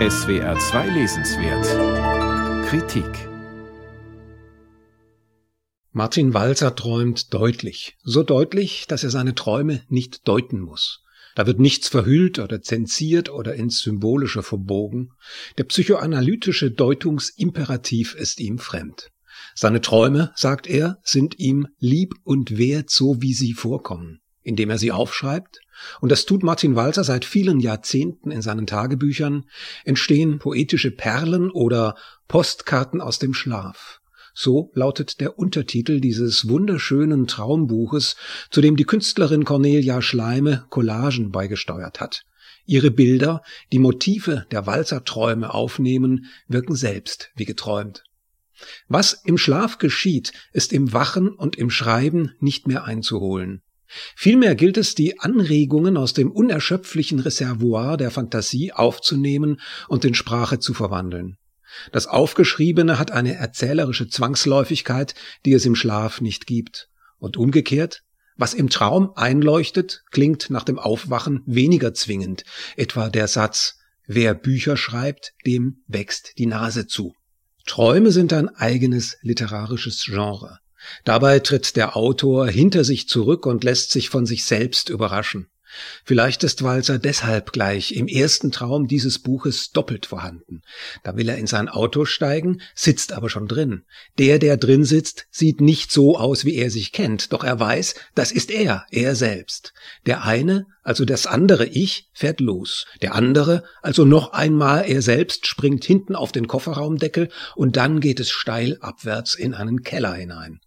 SWR 2 Lesenswert Kritik Martin Walzer träumt deutlich, so deutlich, dass er seine Träume nicht deuten muss. Da wird nichts verhüllt oder zensiert oder ins Symbolische verbogen. Der psychoanalytische Deutungsimperativ ist ihm fremd. Seine Träume, sagt er, sind ihm lieb und wert, so wie sie vorkommen indem er sie aufschreibt, und das tut Martin Walzer seit vielen Jahrzehnten in seinen Tagebüchern, entstehen poetische Perlen oder Postkarten aus dem Schlaf. So lautet der Untertitel dieses wunderschönen Traumbuches, zu dem die Künstlerin Cornelia Schleime Collagen beigesteuert hat. Ihre Bilder, die Motive der Walzer-Träume aufnehmen, wirken selbst wie geträumt. Was im Schlaf geschieht, ist im Wachen und im Schreiben nicht mehr einzuholen. Vielmehr gilt es, die Anregungen aus dem unerschöpflichen Reservoir der Fantasie aufzunehmen und in Sprache zu verwandeln. Das Aufgeschriebene hat eine erzählerische Zwangsläufigkeit, die es im Schlaf nicht gibt. Und umgekehrt, was im Traum einleuchtet, klingt nach dem Aufwachen weniger zwingend, etwa der Satz Wer Bücher schreibt, dem wächst die Nase zu. Träume sind ein eigenes literarisches Genre. Dabei tritt der Autor hinter sich zurück und lässt sich von sich selbst überraschen. Vielleicht ist Walzer deshalb gleich im ersten Traum dieses Buches doppelt vorhanden. Da will er in sein Auto steigen, sitzt aber schon drin. Der, der drin sitzt, sieht nicht so aus, wie er sich kennt, doch er weiß, das ist er, er selbst. Der eine, also das andere Ich, fährt los. Der andere, also noch einmal er selbst, springt hinten auf den Kofferraumdeckel und dann geht es steil abwärts in einen Keller hinein.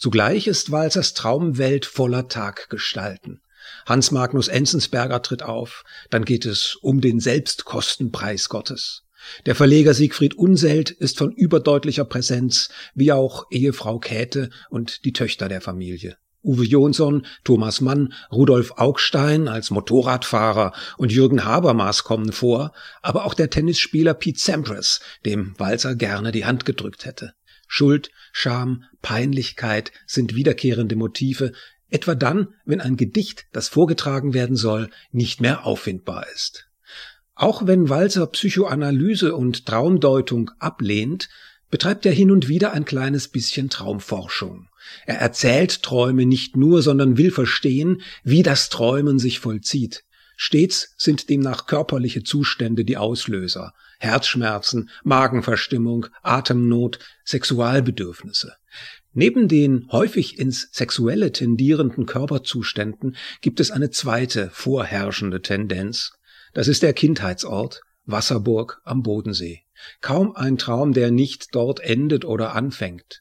Zugleich ist Walzers Traumwelt voller Taggestalten. Hans Magnus Enzensberger tritt auf, dann geht es um den Selbstkostenpreis Gottes. Der Verleger Siegfried Unselt ist von überdeutlicher Präsenz, wie auch Ehefrau Käthe und die Töchter der Familie. Uwe Jonsson, Thomas Mann, Rudolf Augstein als Motorradfahrer und Jürgen Habermas kommen vor, aber auch der Tennisspieler Pete Sampras, dem Walzer gerne die Hand gedrückt hätte. Schuld, Scham, Peinlichkeit sind wiederkehrende Motive, etwa dann, wenn ein Gedicht, das vorgetragen werden soll, nicht mehr auffindbar ist. Auch wenn Walzer Psychoanalyse und Traumdeutung ablehnt, betreibt er hin und wieder ein kleines bisschen Traumforschung. Er erzählt Träume nicht nur, sondern will verstehen, wie das Träumen sich vollzieht. Stets sind demnach körperliche Zustände die Auslöser. Herzschmerzen, Magenverstimmung, Atemnot, Sexualbedürfnisse. Neben den häufig ins Sexuelle tendierenden Körperzuständen gibt es eine zweite vorherrschende Tendenz. Das ist der Kindheitsort, Wasserburg am Bodensee. Kaum ein Traum, der nicht dort endet oder anfängt.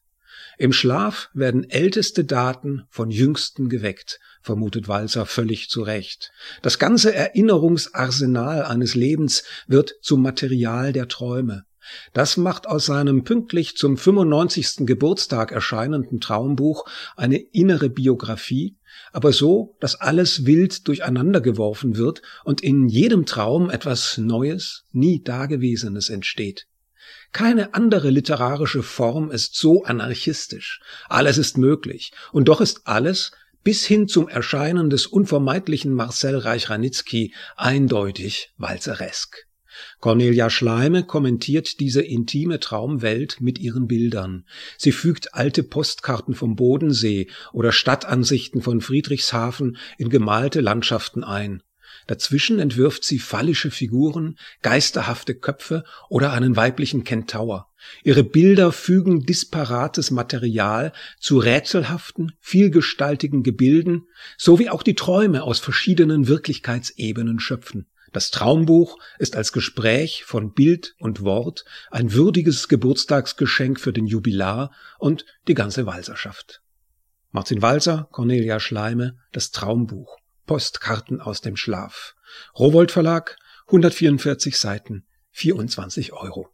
Im Schlaf werden älteste Daten von jüngsten geweckt, vermutet Walzer völlig zu Recht. Das ganze Erinnerungsarsenal eines Lebens wird zum Material der Träume. Das macht aus seinem pünktlich zum 95. Geburtstag erscheinenden Traumbuch eine innere Biografie, aber so, dass alles wild durcheinandergeworfen wird und in jedem Traum etwas Neues, nie Dagewesenes entsteht. Keine andere literarische Form ist so anarchistisch. Alles ist möglich. Und doch ist alles, bis hin zum Erscheinen des unvermeidlichen Marcel Reich-Ranitzky, eindeutig walzeresk. Cornelia Schleime kommentiert diese intime Traumwelt mit ihren Bildern. Sie fügt alte Postkarten vom Bodensee oder Stadtansichten von Friedrichshafen in gemalte Landschaften ein. Dazwischen entwirft sie phallische Figuren, geisterhafte Köpfe oder einen weiblichen Kentaur. Ihre Bilder fügen disparates Material zu rätselhaften, vielgestaltigen Gebilden, sowie auch die Träume aus verschiedenen Wirklichkeitsebenen schöpfen. Das Traumbuch ist als Gespräch von Bild und Wort ein würdiges Geburtstagsgeschenk für den Jubilar und die ganze Walserschaft. Martin Walser, Cornelia Schleime, das Traumbuch. Postkarten aus dem Schlaf. Rowold Verlag, 144 Seiten, 24 Euro.